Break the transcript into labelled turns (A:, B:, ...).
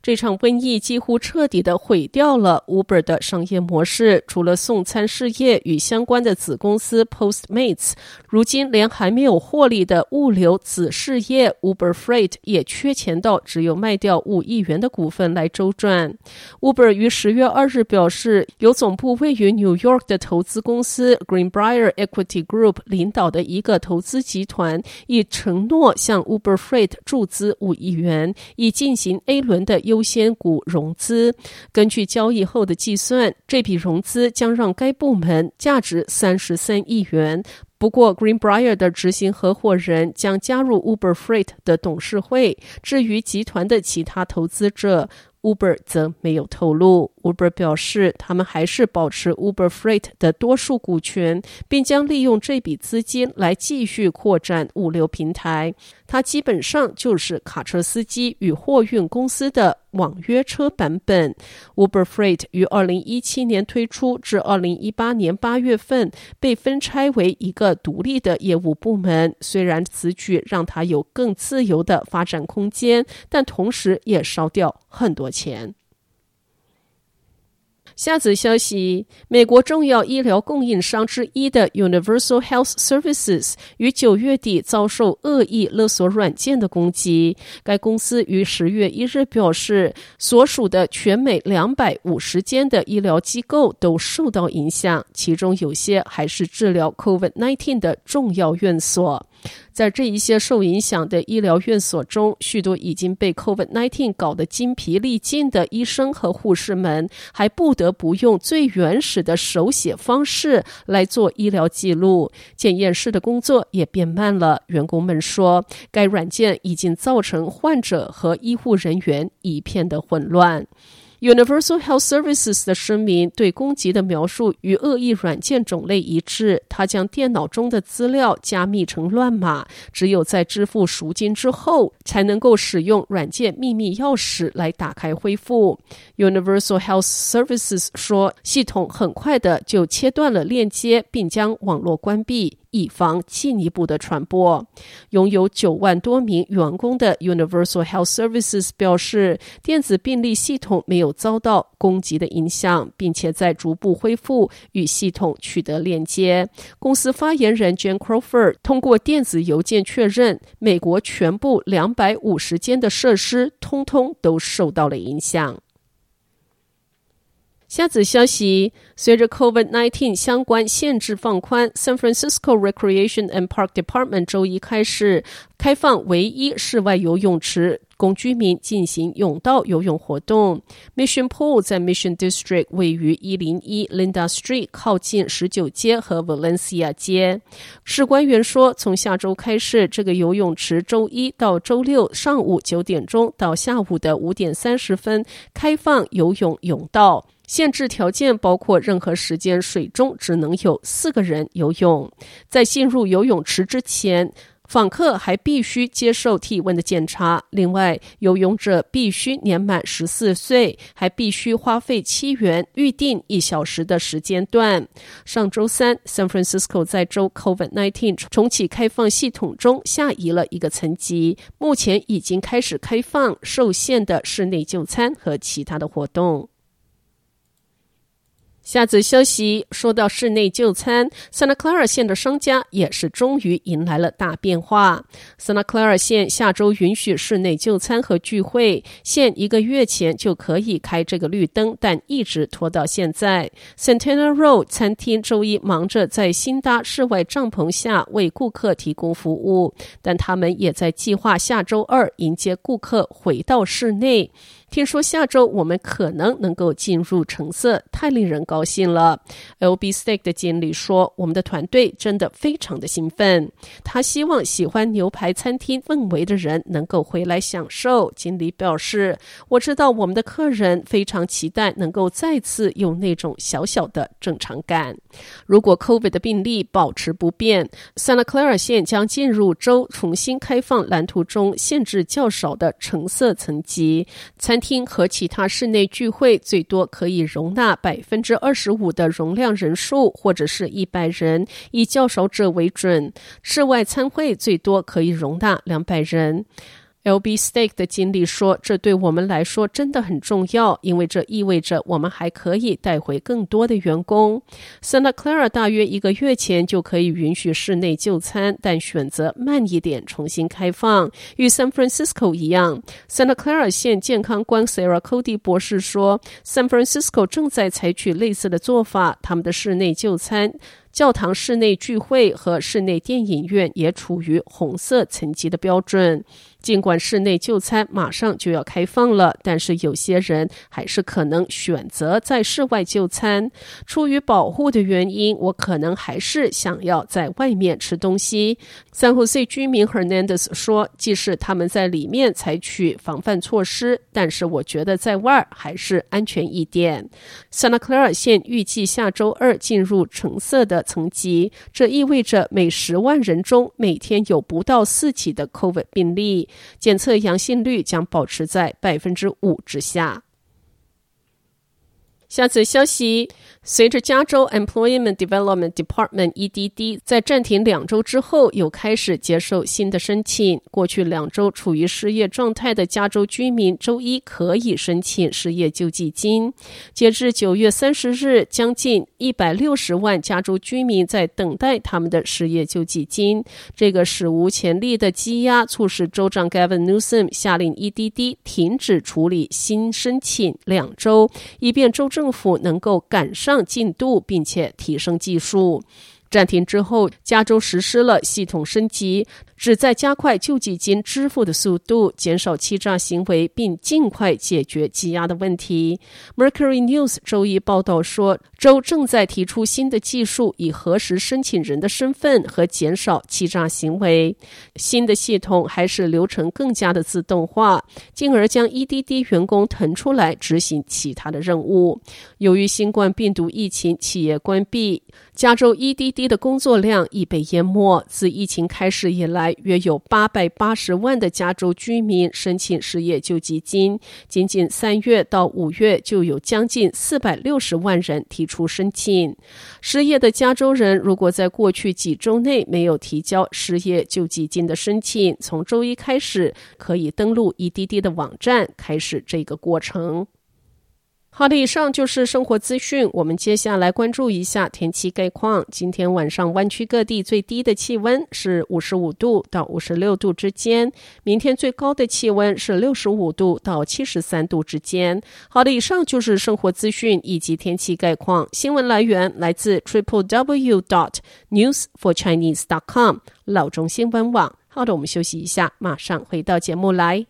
A: 这场瘟疫几乎彻底的毁掉了 Uber 的商业模式，除了送餐事业与相关的子公司 Postmates，如今连还没有获利的物流子事业 Uber Freight 也缺钱到只有卖掉五亿元的股份来周转。Uber 于十月二日表示，由总部位于 New York 的投资公司 Greenbrier Equity Group 领导的一个投资集团，已承诺向 Uber Freight 注资五亿元，以进行 A 轮的。优先股融资，根据交易后的计算，这笔融资将让该部门价值三十三亿元。不过，Greenbrier 的执行合伙人将加入 Uber Freight 的董事会。至于集团的其他投资者，Uber 则没有透露。Uber 表示，他们还是保持 Uber Freight 的多数股权，并将利用这笔资金来继续扩展物流平台。它基本上就是卡车司机与货运公司的网约车版本。Uber Freight 于二零一七年推出，至二零一八年八月份被分拆为一个独立的业务部门。虽然此举让它有更自由的发展空间，但同时也烧掉很多钱。下则消息：美国重要医疗供应商之一的 Universal Health Services 于九月底遭受恶意勒索软件的攻击。该公司于十月一日表示，所属的全美两百五十间的医疗机构都受到影响，其中有些还是治疗 COVID-19 的重要院所。在这一些受影响的医疗院所中，许多已经被 COVID-19 搞得精疲力尽的医生和护士们，还不得不用最原始的手写方式来做医疗记录，检验室的工作也变慢了。员工们说，该软件已经造成患者和医护人员一片的混乱。Universal Health Services 的声明对攻击的描述与恶意软件种类一致。他将电脑中的资料加密成乱码，只有在支付赎金之后，才能够使用软件秘密钥匙来打开恢复。Universal Health Services 说，系统很快的就切断了链接，并将网络关闭。以防进一步的传播。拥有九万多名员工的 Universal Health Services 表示，电子病历系统没有遭到攻击的影响，并且在逐步恢复与系统取得链接。公司发言人 Jen Crawford 通过电子邮件确认，美国全部两百五十间的设施通通都受到了影响。下子消息：随着 COVID-19 相关限制放宽，San Francisco Recreation and Park Department 周一开始开放唯一室外游泳池，供居民进行泳道游泳活动。Mission Pool 在 Mission District 位于一零一 Linda Street，靠近十九街和 Valencia 街。市官员说，从下周开始，这个游泳池周一到周六上午九点钟到下午的五点三十分开放游泳泳道。限制条件包括任何时间水中只能有四个人游泳。在进入游泳池之前，访客还必须接受体温的检查。另外，游泳者必须年满十四岁，还必须花费七元预订一小时的时间段。上周三，San Francisco 在州 COVID-19 重启开放系统中下移了一个层级，目前已经开始开放受限的室内就餐和其他的活动。下则消息说到室内就餐，Santa Clara 县的商家也是终于迎来了大变化。Santa Clara 县下周允许室内就餐和聚会，县一个月前就可以开这个绿灯，但一直拖到现在。Santana Row 餐厅周一忙着在新搭室外帐篷下为顾客提供服务，但他们也在计划下周二迎接顾客回到室内。听说下周我们可能能够进入橙色，太令人高兴了。LB Steak 的经理说：“我们的团队真的非常的兴奋。他希望喜欢牛排餐厅氛围的人能够回来享受。”经理表示：“我知道我们的客人非常期待能够再次有那种小小的正常感。如果 COVID 的病例保持不变，Santa Clara 县将进入州重新开放蓝图中限制较少的橙色层级。餐厅和其他室内聚会最多可以容纳百分之二十五的容量人数，或者是一百人，以较少者为准。室外参会最多可以容纳两百人。LB Steak 的经理说：“这对我们来说真的很重要，因为这意味着我们还可以带回更多的员工。Santa Clara 大约一个月前就可以允许室内就餐，但选择慢一点重新开放，与 San Francisco 一样。Santa Clara 县健康官 Sarah Cody 博士说：San Francisco 正在采取类似的做法，他们的室内就餐。”教堂室内聚会和室内电影院也处于红色层级的标准。尽管室内就餐马上就要开放了，但是有些人还是可能选择在室外就餐。出于保护的原因，我可能还是想要在外面吃东西。San Jose 居民 Hernandez 说：“即使他们在里面采取防范措施，但是我觉得在外还是安全一点。” Santa Clara 县预计下周二进入橙色的层级，这意味着每十万人中每天有不到四起的 COVID 病例，检测阳性率将保持在百分之五之下。下则消息。随着加州 Employment Development Department（EDD） 在暂停两周之后，又开始接受新的申请。过去两周处于失业状态的加州居民，周一可以申请失业救济金。截至九月三十日，将近一百六十万加州居民在等待他们的失业救济金。这个史无前例的积压，促使州长 Gavin Newsom 下令 EDD 停止处理新申请两周，以便州政府能够赶上。进度，并且提升技术。暂停之后，加州实施了系统升级。旨在加快救济金支付的速度，减少欺诈行为，并尽快解决积压的问题。Mercury News 周一报道说，州正在提出新的技术，以核实申请人的身份和减少欺诈行为。新的系统还使流程更加的自动化，进而将 EDD 员工腾出来执行其他的任务。由于新冠病毒疫情，企业关闭，加州 EDD 的工作量已被淹没。自疫情开始以来约有八百八十万的加州居民申请失业救济金，仅仅三月到五月就有将近四百六十万人提出申请。失业的加州人如果在过去几周内没有提交失业救济金的申请，从周一开始可以登录 EDD 的网站，开始这个过程。好的，以上就是生活资讯。我们接下来关注一下天气概况。今天晚上湾区各地最低的气温是五十五度到五十六度之间，明天最高的气温是六十五度到七十三度之间。好的，以上就是生活资讯以及天气概况。新闻来源来自 triple w dot news for chinese dot com 老中新闻网。好的，我们休息一下，马上回到节目来。